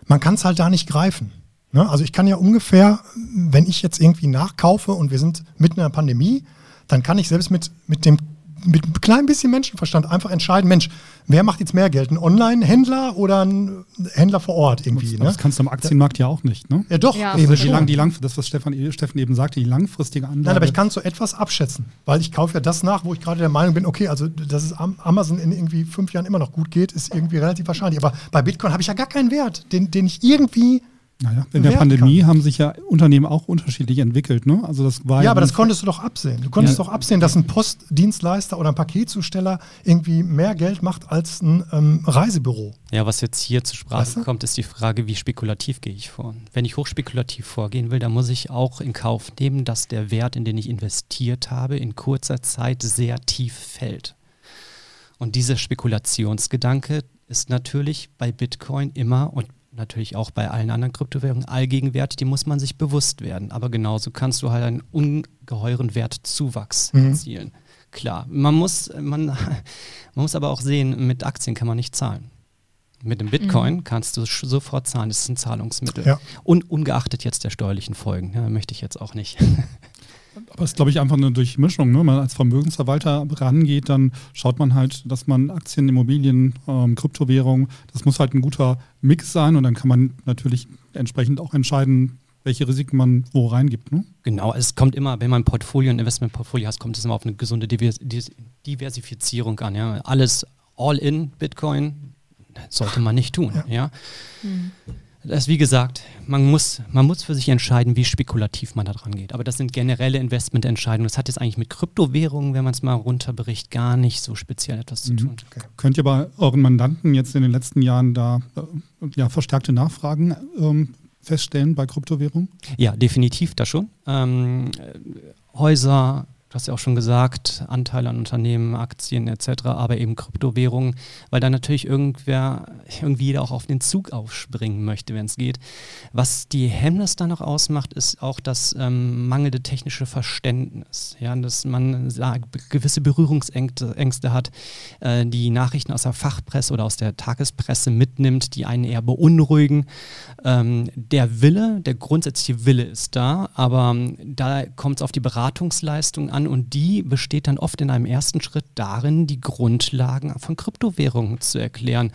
man kann es halt da nicht greifen. Ne? Also ich kann ja ungefähr, wenn ich jetzt irgendwie nachkaufe und wir sind mitten in einer Pandemie, dann kann ich selbst mit, mit dem mit einem kleinen bisschen Menschenverstand einfach entscheiden, Mensch, wer macht jetzt mehr Geld? Ein Online-Händler oder ein Händler vor Ort irgendwie? Das Ne? kannst du am Aktienmarkt ja auch nicht. Ne? Ja, doch, Ja, eben voll. Die, lang, die lang, das, was Stefan, Steffen eben sagte, die langfristige Anlage. Nein, aber ich kann so etwas abschätzen, weil ich kaufe ja das nach, wo ich gerade der Meinung bin, okay, also dass es am Amazon in irgendwie fünf Jahren immer noch gut geht, ist irgendwie relativ wahrscheinlich. Aber bei Bitcoin habe ich ja gar keinen Wert, den, den ich irgendwie. Naja, in der Pandemie haben sich ja Unternehmen auch unterschiedlich entwickelt. Ne? Also das war Ja, aber das konntest du doch absehen. Du konntest Ja. doch absehen, dass ein Postdienstleister oder ein Paketzusteller irgendwie mehr Geld macht als ein ähm, Reisebüro. Ja, was jetzt hier zur Sprache Weißt du? kommt, ist die Frage, wie spekulativ gehe ich vor. Wenn ich hochspekulativ vorgehen will, dann muss ich auch in Kauf nehmen, dass der Wert, in den ich investiert habe, in kurzer Zeit sehr tief fällt. Und dieser Spekulationsgedanke ist natürlich bei Bitcoin immer und natürlich auch bei allen anderen Kryptowährungen allgegenwärtig, die muss man sich bewusst werden. Aber genauso kannst du halt einen ungeheuren Wertzuwachs Mhm. erzielen. Klar, man muss, man, man muss aber auch sehen, mit Aktien kann man nicht zahlen. Mit dem Bitcoin kannst du sofort zahlen, das ist ein Zahlungsmittel. Ja. Und ungeachtet jetzt der steuerlichen Folgen, ja, möchte ich jetzt auch nicht. Aber es ist, glaube ich, einfach eine Durchmischung. Ne? Wenn man als Vermögensverwalter rangeht, dann schaut man halt, dass man Aktien, Immobilien, ähm, Kryptowährungen, das muss halt ein guter Mix sein und dann kann man natürlich entsprechend auch entscheiden, welche Risiken man wo reingibt. Ne? Genau, es kommt immer, wenn man ein Portfolio, ein Investmentportfolio hat, kommt es immer auf eine gesunde Diversifizierung an. Ja. Alles all in Bitcoin sollte man nicht tun. Ja. Das ist wie gesagt, man muss, man muss für sich entscheiden, wie spekulativ man da dran geht. Aber das sind generelle Investmententscheidungen. Das hat jetzt eigentlich mit Kryptowährungen, wenn man es mal runterbricht, gar nicht so speziell etwas zu Mhm. tun. Könnt ihr bei euren Mandanten jetzt in den letzten Jahren da äh, ja, verstärkte Nachfragen ähm, feststellen bei Kryptowährungen? Ja, definitiv da schon. Ähm, äh, Häuser, du hast ja auch schon gesagt, Anteile an Unternehmen, Aktien etc., aber eben Kryptowährungen, weil da natürlich irgendwer, irgendwie jeder auch auf den Zug aufspringen möchte, wenn es geht. Was die Hemmnis dann noch ausmacht, ist auch das ähm, mangelnde technische Verständnis. Ja, dass man sagt, gewisse Berührungsängste hat, äh, die Nachrichten aus der Fachpresse oder aus der Tagespresse mitnimmt, die einen eher beunruhigen. Ähm, der Wille, der grundsätzliche Wille ist da, aber ähm, da kommt es auf die Beratungsleistung an und die besteht dann oft in einem ersten Schritt darin, die Grundlagen von Kryptowährungen zu erklären.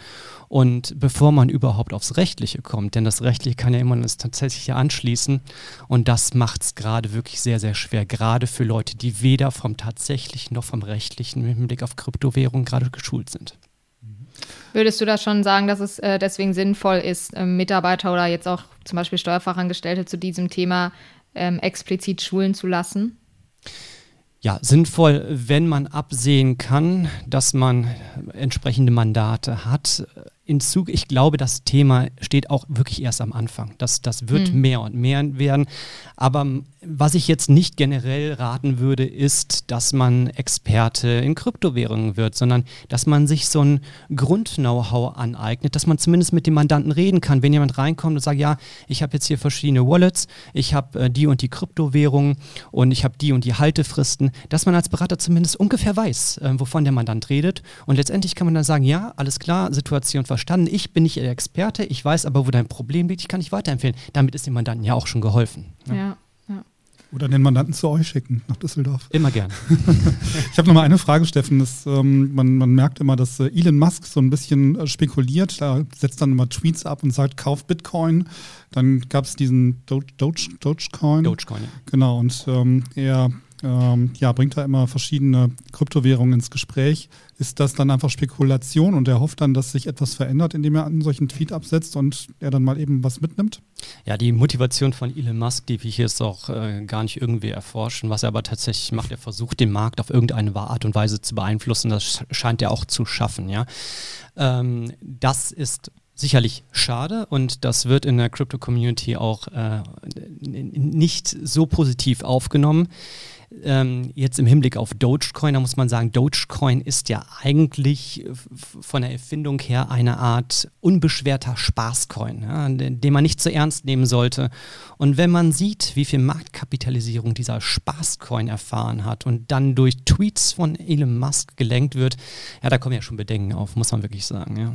Und bevor man überhaupt aufs Rechtliche kommt, denn das Rechtliche kann ja immer das Tatsächliche anschließen und das macht es gerade wirklich sehr, sehr schwer, gerade für Leute, die weder vom Tatsächlichen noch vom Rechtlichen mit Blick auf Kryptowährungen gerade geschult sind. Würdest du das schon sagen, dass es äh, deswegen sinnvoll ist, äh, Mitarbeiter oder jetzt auch zum Beispiel Steuerfachangestellte zu diesem Thema ähm, explizit schulen zu lassen? Ja, sinnvoll, wenn man absehen kann, dass man entsprechende Mandate hat, in Zug, ich glaube, das Thema steht auch wirklich erst am Anfang. Das, das wird mhm. mehr und mehr werden. Aber was ich jetzt nicht generell raten würde, ist, dass man Experte in Kryptowährungen wird, sondern dass man sich so ein Grund-Know-how aneignet, dass man zumindest mit dem Mandanten reden kann. Wenn jemand reinkommt und sagt, ja, ich habe jetzt hier verschiedene Wallets, ich habe äh, die und die Kryptowährungen und ich habe die und die Haltefristen, dass man als Berater zumindest ungefähr weiß, äh, wovon der Mandant redet. Und letztendlich kann man dann sagen, ja, alles klar, Situation verstanden verstanden. Ich bin nicht der Experte, ich weiß aber, wo dein Problem liegt, ich kann dich weiterempfehlen. Damit ist dem Mandanten ja auch schon geholfen. Ja. ja. ja. Oder den Mandanten zu euch schicken, nach Düsseldorf. Immer gern. ich habe noch mal eine Frage, Steffen. Das, ähm, man, man, merkt immer, dass äh, Elon Musk so ein bisschen äh, spekuliert. Da setzt dann immer Tweets ab und sagt, kauf Bitcoin. Dann gab es diesen Doge, Doge, Dogecoin. Dogecoin, ja. Genau, und ähm, er ähm, ja, bringt da immer verschiedene Kryptowährungen ins Gespräch. Ist das dann einfach Spekulation und er hofft dann, dass sich etwas verändert, indem er einen solchen Tweet absetzt und er dann mal eben was mitnimmt? Ja, die Motivation von Elon Musk, die wir hier jetzt auch äh, gar nicht irgendwie erforschen. Was er aber tatsächlich macht, er versucht den Markt auf irgendeine Art und Weise zu beeinflussen. Das scheint er auch zu schaffen. Ja, ähm, das ist sicherlich schade und das wird in der Crypto-Community auch äh, nicht so positiv aufgenommen. Ähm, jetzt im Hinblick auf Dogecoin, da muss man sagen, Dogecoin ist ja eigentlich von der Erfindung her eine Art unbeschwerter Spaßcoin, ja, den, den man nicht zu ernst nehmen sollte. Und wenn man sieht, wie viel Marktkapitalisierung dieser Spaßcoin erfahren hat und dann durch Tweets von Elon Musk gelenkt wird, ja, da kommen ja schon Bedenken auf, muss man wirklich sagen. Ja.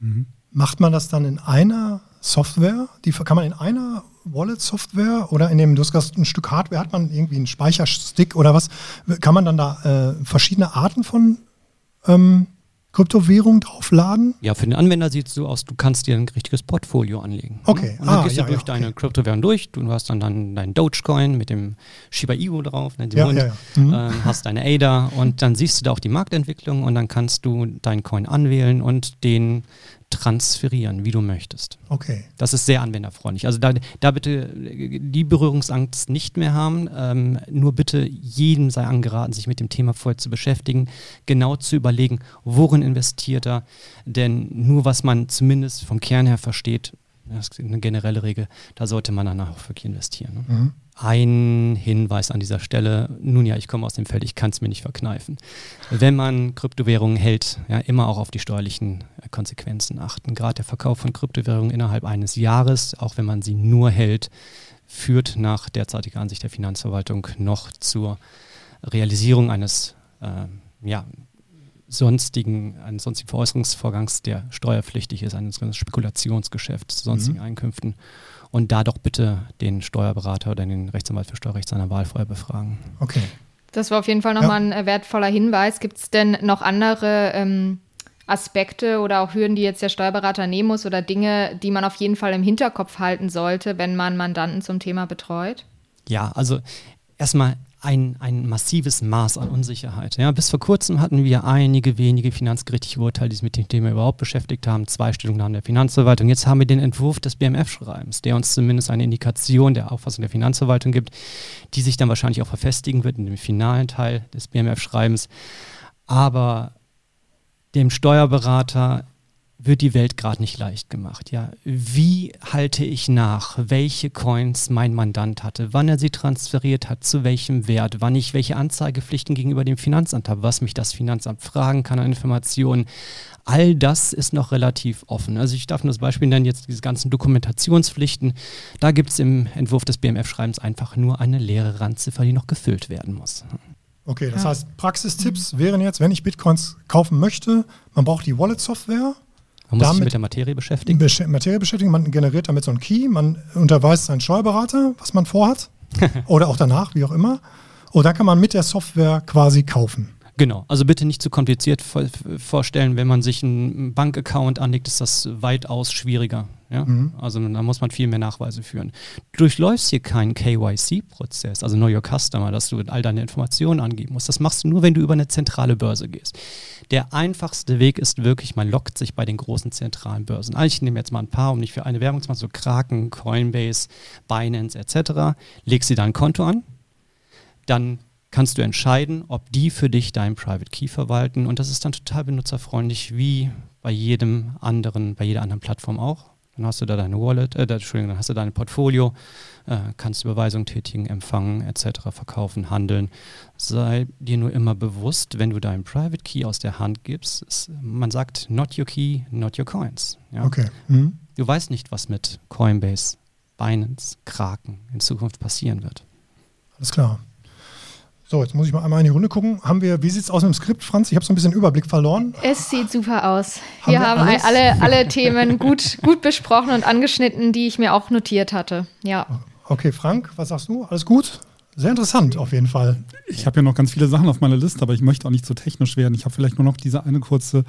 Mhm. Macht man das dann in einer Software? Die kann man in einer Wallet-Software oder in dem, du hast ein Stück Hardware, hat man irgendwie einen Speicherstick oder was? Kann man dann da äh, verschiedene Arten von ähm, Kryptowährung draufladen? Ja, für den Anwender sieht es so aus, du kannst dir ein richtiges Portfolio anlegen. Okay. Ne? Und dann ah, gehst ja, du durch ja, deine okay. Kryptowährung durch, du hast dann, dann deinen Dogecoin mit dem Shiba Inu drauf, ne, ja, Hund, ja, mhm. äh, hast deine ADA und dann siehst du da auch die Marktentwicklung und dann kannst du deinen Coin anwählen und den transferieren, wie du möchtest. Okay. Das ist sehr anwenderfreundlich. Also da, da bitte die Berührungsangst nicht mehr haben. Ähm, nur bitte jedem sei angeraten, sich mit dem Thema vorher zu beschäftigen, genau zu überlegen, worin investiert er. Denn nur was man zumindest vom Kern her versteht, das ist eine generelle Regel, da sollte man danach auch wirklich investieren. Ne? Mhm. Ein Hinweis an dieser Stelle, nun ja, ich komme aus dem Feld, ich kann es mir nicht verkneifen. Wenn man Kryptowährungen hält, ja, immer auch auf die steuerlichen äh, Konsequenzen achten. Gerade der Verkauf von Kryptowährungen innerhalb eines Jahres, auch wenn man sie nur hält, führt nach derzeitiger Ansicht der Finanzverwaltung noch zur Realisierung eines äh, ja, sonstigen, eines sonstigen Veräußerungsvorgangs, der steuerpflichtig ist, eines Spekulationsgeschäfts zu sonstigen mhm. Einkünften. Und da doch bitte den Steuerberater oder den Rechtsanwalt für Steuerrecht seiner Wahl vorher befragen. Okay. Das war auf jeden Fall nochmal ja. ein äh, wertvoller Hinweis. Gibt es denn noch andere ähm, Aspekte oder auch Hürden, die jetzt der Steuerberater nehmen muss oder Dinge, die man auf jeden Fall im Hinterkopf halten sollte, wenn man Mandanten zum Thema betreut? Ja, also erstmal ein, ein massives Maß an Unsicherheit. Ja, bis vor kurzem hatten wir einige wenige finanzgerichtliche Urteile, die sich mit dem Thema überhaupt beschäftigt haben, zwei Stellungnahmen der Finanzverwaltung. Jetzt haben wir den Entwurf des BMF-Schreibens, der uns zumindest eine Indikation der Auffassung der Finanzverwaltung gibt, die sich dann wahrscheinlich auch verfestigen wird in dem finalen Teil des BMF-Schreibens. Aber dem Steuerberater wird die Welt gerade nicht leicht gemacht. Ja, wie halte ich nach, welche Coins mein Mandant hatte, wann er sie transferiert hat, zu welchem Wert, wann ich welche Anzeigepflichten gegenüber dem Finanzamt habe, was mich das Finanzamt fragen kann an Informationen. All das ist noch relativ offen. Also ich darf nur das Beispiel nennen, jetzt diese ganzen Dokumentationspflichten. Da gibt es im Entwurf des BMF-Schreibens einfach nur eine leere Randziffer, die noch gefüllt werden muss. Okay, das ja. heißt, Praxistipps wären jetzt, wenn ich Bitcoins kaufen möchte, man braucht die Wallet-Software. Man muss sich mit der Materie beschäftigen. Besch Materie beschäftigen, man generiert damit so einen Key, man unterweist seinen Steuerberater, was man vorhat. oder auch danach, wie auch immer. Und dann kann man mit der Software quasi kaufen. Genau, also bitte nicht zu kompliziert vorstellen, wenn man sich einen Bankaccount anlegt, ist das weitaus schwieriger. Ja? Mhm. Also da muss man viel mehr Nachweise führen. Du durchläufst hier keinen KYC-Prozess, also Know Your Customer, dass du all deine Informationen angeben musst. Das machst du nur, wenn du über eine zentrale Börse gehst. Der einfachste Weg ist wirklich, man lockt sich bei den großen zentralen Börsen. Also ich nehme jetzt mal ein paar, um nicht für eine Werbung zu machen, so Kraken, Coinbase, Binance etc. Legst sie da ein Konto an, dann kannst du entscheiden, ob die für dich deinen Private Key verwalten. Und das ist dann total benutzerfreundlich, wie bei jedem anderen, bei jeder anderen Plattform auch. Dann hast du da deine Wallet, äh, Entschuldigung, dann hast du dein Portfolio, kannst Überweisungen tätigen, empfangen, etc., verkaufen, handeln. Sei dir nur immer bewusst, wenn du deinen Private Key aus der Hand gibst, ist, man sagt, not your key, not your coins. Ja? Okay. Mhm. Du weißt nicht, was mit Coinbase, Binance, Kraken in Zukunft passieren wird. Alles klar. So, jetzt muss ich mal einmal in die Runde gucken. Haben wir, wie sieht es aus mit dem Skript, Franz? Ich habe so ein bisschen Überblick verloren. Es sieht super aus. Haben wir, wir haben alle, alle Themen gut, gut besprochen und angeschnitten, die ich mir auch notiert hatte. Ja. Okay, Frank, was sagst du? Alles gut? Sehr interessant auf jeden Fall. Ich habe ja noch ganz viele Sachen auf meiner Liste, aber ich möchte auch nicht zu so technisch werden. Ich habe vielleicht nur noch diese eine kurze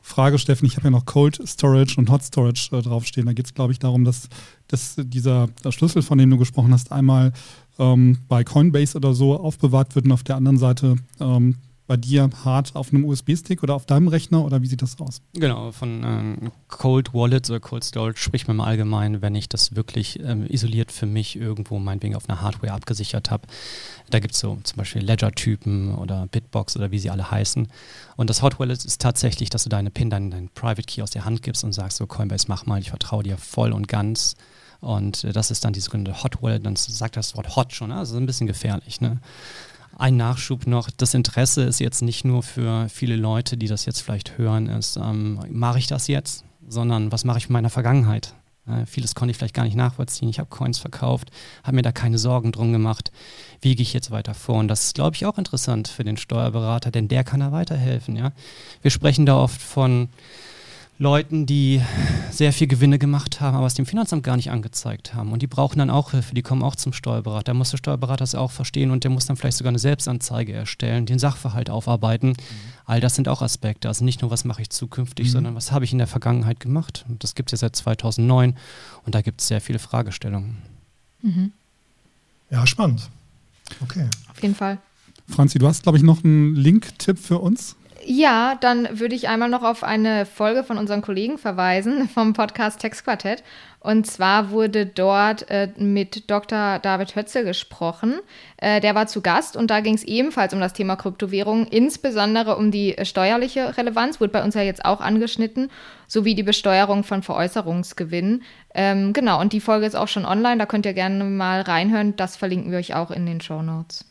Frage, Steffen. Ich habe ja noch Cold Storage und Hot Storage äh, draufstehen. Da geht es, glaube ich, darum, dass, dass dieser Schlüssel, von dem du gesprochen hast, einmal ähm, bei Coinbase oder so aufbewahrt wird und auf der anderen Seite ähm, bei dir hart auf einem USB-Stick oder auf deinem Rechner oder wie sieht das aus? Genau, von ähm, Cold Wallets oder Cold Storage spricht man im Allgemeinen, wenn ich das wirklich ähm, isoliert für mich irgendwo meinetwegen auf einer Hardware abgesichert habe. Da gibt es so zum Beispiel Ledger-Typen oder Bitbox oder wie sie alle heißen. Und das Hot Wallet ist tatsächlich, dass du deine PIN, deinen, deinen Private Key aus der Hand gibst und sagst so, Coinbase, mach mal, ich vertraue dir voll und ganz. Und äh, das ist dann die sogenannte Hot Wallet, dann sagt das Wort Hot schon, ne? also ein bisschen gefährlich. Ne? Ein Nachschub noch, das Interesse ist jetzt nicht nur für viele Leute, die das jetzt vielleicht hören, ist, ähm, mache ich das jetzt, sondern was mache ich mit meiner Vergangenheit? Äh, vieles konnte ich vielleicht gar nicht nachvollziehen. Ich habe Coins verkauft, habe mir da keine Sorgen drum gemacht. Wie gehe ich jetzt weiter vor? Und das ist, glaube ich, auch interessant für den Steuerberater, denn der kann da weiterhelfen. Ja? Wir sprechen da oft von Leuten, die sehr viel Gewinne gemacht haben, aber es dem Finanzamt gar nicht angezeigt haben. Und die brauchen dann auch Hilfe, die kommen auch zum Steuerberater. Da muss der Steuerberater das auch verstehen und der muss dann vielleicht sogar eine Selbstanzeige erstellen, den Sachverhalt aufarbeiten. Mhm. All das sind auch Aspekte. Also nicht nur, was mache ich zukünftig, mhm. sondern was habe ich in der Vergangenheit gemacht. Und das gibt es ja seit 2009 und da gibt es sehr viele Fragestellungen. Mhm. Ja, spannend. Okay. Auf jeden Fall. Franzi, du hast, glaube ich, noch einen Link-Tipp für uns. Ja, dann würde ich einmal noch auf eine Folge von unseren Kollegen verweisen vom Podcast Textquartett. Und zwar wurde dort äh, mit Dr. David Hötzel gesprochen. Äh, der war zu Gast und da ging es ebenfalls um das Thema Kryptowährungen, insbesondere um die äh, steuerliche Relevanz, wurde bei uns ja jetzt auch angeschnitten, sowie die Besteuerung von Veräußerungsgewinnen. Ähm, genau, und die Folge ist auch schon online, da könnt ihr gerne mal reinhören. Das verlinken wir euch auch in den Show Notes.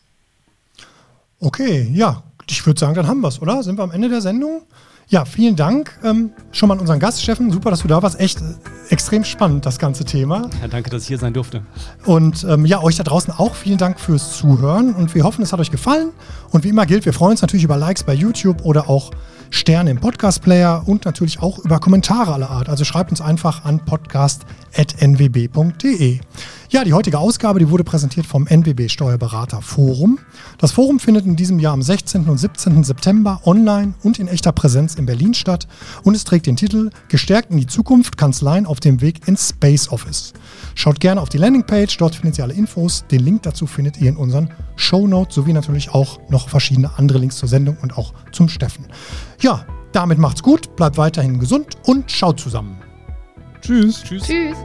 Okay, ja, ich würde sagen, dann haben wir es, oder? Sind wir am Ende der Sendung? Ja, vielen Dank ähm, schon mal an unseren Gast, Steffen. Super, dass du da warst. Echt äh, extrem spannend, das ganze Thema. Ja, danke, dass ich hier sein durfte. Und ähm, ja, euch da draußen auch vielen Dank fürs Zuhören. Und wir hoffen, es hat euch gefallen. Und wie immer gilt, wir freuen uns natürlich über Likes bei YouTube oder auch Sterne im Podcast-Player und natürlich auch über Kommentare aller Art. Also schreibt uns einfach an podcast.nwb.de. Ja, die heutige Ausgabe, die wurde präsentiert vom NWB Steuerberater Forum. Das Forum findet in diesem Jahr am 16. und 17. September online und in echter Präsenz in Berlin statt und es trägt den Titel Gestärkt in die Zukunft Kanzleien auf dem Weg ins Space Office. Schaut gerne auf die Landingpage, dort findet ihr alle Infos. Den Link dazu findet ihr in unseren Show Notes sowie natürlich auch noch verschiedene andere Links zur Sendung und auch zum Steffen. Ja, damit macht's gut, bleibt weiterhin gesund und schaut zusammen. Tschüss. Tschüss. Tschüss.